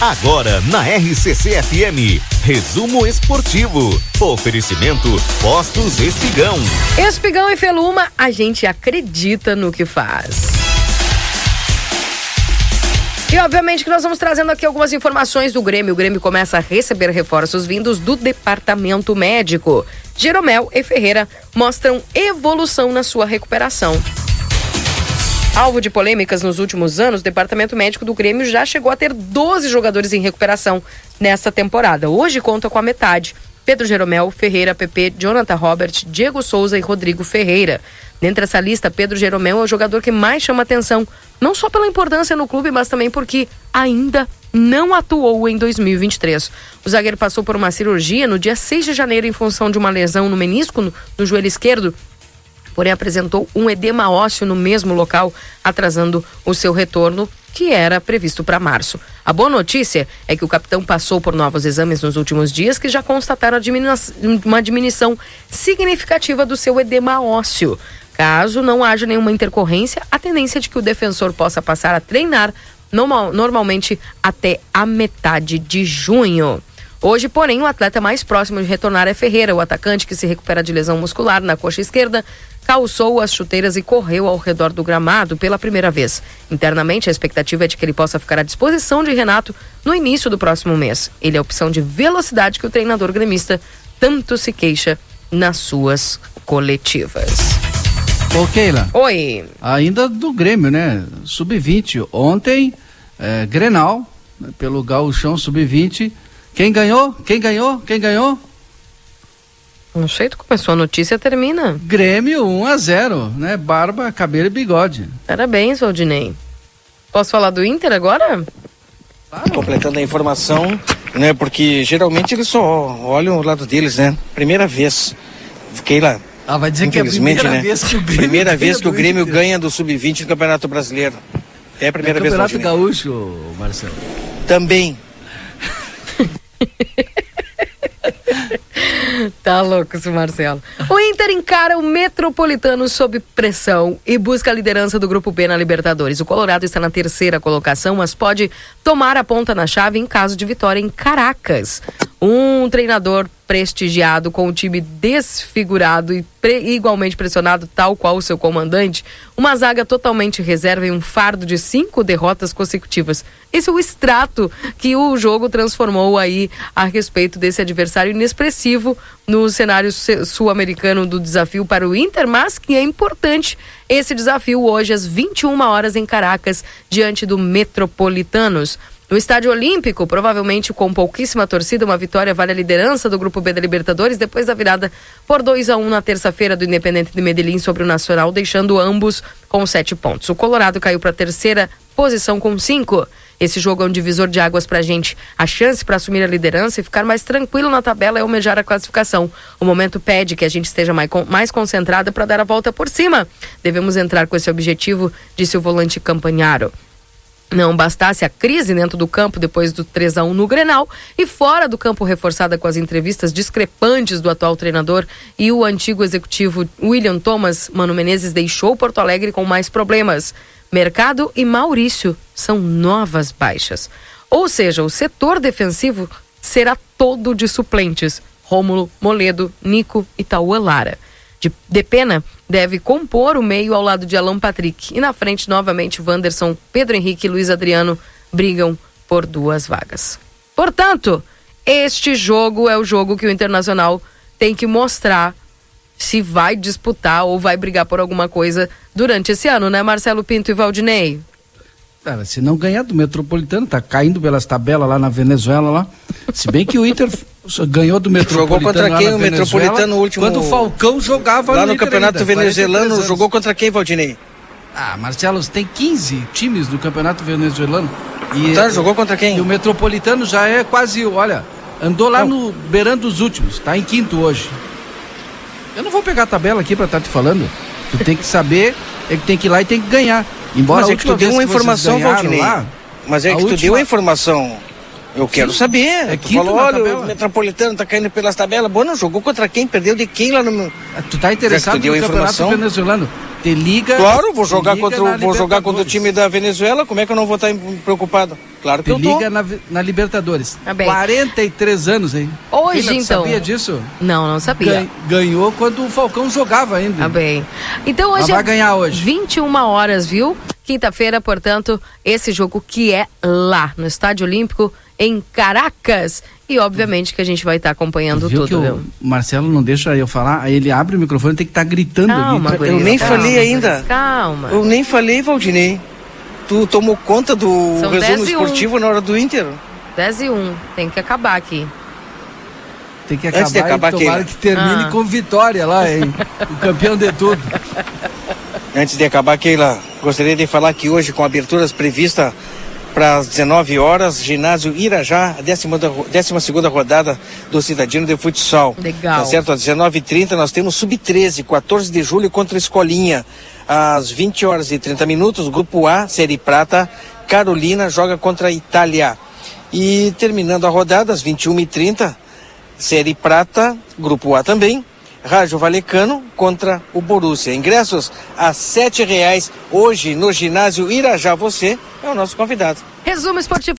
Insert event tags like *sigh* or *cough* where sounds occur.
Agora na RCC FM, resumo esportivo. Oferecimento Postos Espigão. Espigão e Feluma, a gente acredita no que faz. E obviamente que nós vamos trazendo aqui algumas informações do Grêmio. O Grêmio começa a receber reforços vindos do departamento médico. Jeromel e Ferreira mostram evolução na sua recuperação. Alvo de polêmicas nos últimos anos, o departamento médico do Grêmio já chegou a ter 12 jogadores em recuperação nesta temporada. Hoje conta com a metade. Pedro Jeromel, Ferreira, PP, Jonathan Robert, Diego Souza e Rodrigo Ferreira. Dentre essa lista, Pedro Jeromel é o jogador que mais chama atenção, não só pela importância no clube, mas também porque ainda não atuou em 2023. O zagueiro passou por uma cirurgia no dia 6 de janeiro em função de uma lesão no menisco, no, no joelho esquerdo, porém apresentou um edema ósseo no mesmo local, atrasando o seu retorno, que era previsto para março. A boa notícia é que o capitão passou por novos exames nos últimos dias que já constataram uma diminuição significativa do seu edema ósseo. Caso não haja nenhuma intercorrência, a tendência é de que o defensor possa passar a treinar normal, normalmente até a metade de junho. Hoje, porém, o atleta mais próximo de retornar é Ferreira, o atacante que se recupera de lesão muscular na coxa esquerda, calçou as chuteiras e correu ao redor do gramado pela primeira vez. Internamente, a expectativa é de que ele possa ficar à disposição de Renato no início do próximo mês. Ele é a opção de velocidade que o treinador gremista tanto se queixa nas suas coletivas. Ô, Keila. Oi. Ainda do Grêmio, né? Sub-20. Ontem, é, Grenal, pelo Gauchão Sub-20 quem ganhou? Quem ganhou? Quem ganhou? Não sei, tu começou a notícia, termina. Grêmio 1 a 0 né? Barba, cabelo e bigode. Parabéns, Valdinei. Posso falar do Inter agora? Claro. Completando a informação, né? Porque geralmente eles só olham o lado deles, né? Primeira vez. Fiquei lá. Ah, vai dizer que é a primeira né? vez que o Grêmio, primeira vez que o Grêmio ganha do Sub-20 no Campeonato Brasileiro. É a primeira é vez. Campeonato Gaúcho, Marcelo. Também. *laughs* tá louco esse Marcelo. O Inter encara o Metropolitano sob pressão e busca a liderança do Grupo B na Libertadores. O Colorado está na terceira colocação, mas pode tomar a ponta na chave em caso de vitória em Caracas. Um treinador prestigiado, com o time desfigurado e pre igualmente pressionado, tal qual o seu comandante, uma zaga totalmente reserva e um fardo de cinco derrotas consecutivas. Esse é o extrato que o jogo transformou aí a respeito desse adversário inexpressivo no cenário sul-americano do desafio para o Inter, mas que é importante esse desafio hoje às 21 horas em Caracas, diante do Metropolitanos. No Estádio Olímpico, provavelmente com pouquíssima torcida, uma vitória vale a liderança do Grupo B da Libertadores depois da virada por 2 a 1 na terça-feira do Independente de Medellín sobre o Nacional, deixando ambos com sete pontos. O Colorado caiu para a terceira posição com cinco. Esse jogo é um divisor de águas para a gente. A chance para assumir a liderança e ficar mais tranquilo na tabela é almejar a classificação. O momento pede que a gente esteja mais, mais concentrada para dar a volta por cima. Devemos entrar com esse objetivo, disse o volante Campanharo. Não bastasse a crise dentro do campo depois do 3 a 1 no Grenal e fora do campo reforçada com as entrevistas discrepantes do atual treinador e o antigo executivo William Thomas, Mano Menezes deixou Porto Alegre com mais problemas. Mercado e Maurício são novas baixas. Ou seja, o setor defensivo será todo de suplentes. Rômulo, Moledo, Nico e Tauan Lara de, de Pena deve compor o meio ao lado de Alan Patrick. E na frente, novamente, Wanderson, Pedro Henrique e Luiz Adriano brigam por duas vagas. Portanto, este jogo é o jogo que o Internacional tem que mostrar se vai disputar ou vai brigar por alguma coisa durante esse ano, né, Marcelo Pinto e Valdinei? Cara, se não ganhar do Metropolitano, tá caindo pelas tabelas lá na Venezuela lá. Se bem que o Inter *laughs* ganhou do Metropolitano. Jogou contra quem o Metropolitano no último. Quando o Falcão jogava lá no, no Campeonato ainda, Venezuelano, jogou contra quem, Valdinei? Ah, Marcelo, tem 15 times do Campeonato Venezuelano. E, tá, jogou contra quem? E o Metropolitano já é quase, olha, andou lá não. no beirando os últimos, tá em quinto hoje. Eu não vou pegar a tabela aqui para estar tá te falando. Tu tem que saber, é que tem que ir lá e tem que ganhar. Embora Mas é que tu deu uma informação, Valdinei. Lá, Mas é que tu deu a informação. Eu Sim. quero saber. É tu falou, olha, o Metropolitano tá caindo pelas tabelas. Bom, não jogou contra quem? Perdeu de quem lá no. Tu tá interessado no campeonato venezuelano? Te liga. Claro, vou jogar contra, o- vou jogar contra o time da Venezuela. Como é que eu não vou estar preocupado? Claro que Te eu tô. liga na, na Libertadores. Tá bem. 43 anos, hein? Hoje, tu então. sabia disso? Não, não sabia. Gan- ganhou quando o Falcão jogava ainda. Tá bem. Então hoje Mas vai é ganhar hoje. 21 horas, viu? Quinta-feira, portanto, esse jogo que é lá, no Estádio Olímpico, em Caracas. E obviamente que a gente vai estar acompanhando Viu tudo, que o viu? Marcelo não deixa eu falar, aí ele abre o microfone tem que estar gritando Calma, ali. gurias, Eu nem calma, falei ainda. Calma. Eu nem falei, Valdinei. Tu tomou conta do São resumo 10 e um. esportivo na hora do Inter? 10 e 1. Tem que acabar aqui. Tem que Antes de acabar, acabar, e tomara que termine Ah. com vitória lá, hein? o campeão de tudo. Antes de acabar, Keila, gostaria de falar que hoje, com aberturas previstas para as 19 horas, ginásio Irajá, a 12 segunda rodada do Cidadino de Futsal. Legal. Tá certo? Às 19h30 nós temos Sub-13, 14 de julho contra a Escolinha. Às 20 horas e 30 minutos, Grupo A, Série Prata, Carolina joga contra a Itália. E terminando a rodada, às 21h30, Série Prata, Grupo A também, Rádio Valecano contra o Borussia. Ingressos a sete reais hoje no ginásio Irajá. Você é o nosso convidado. Resumo esportivo.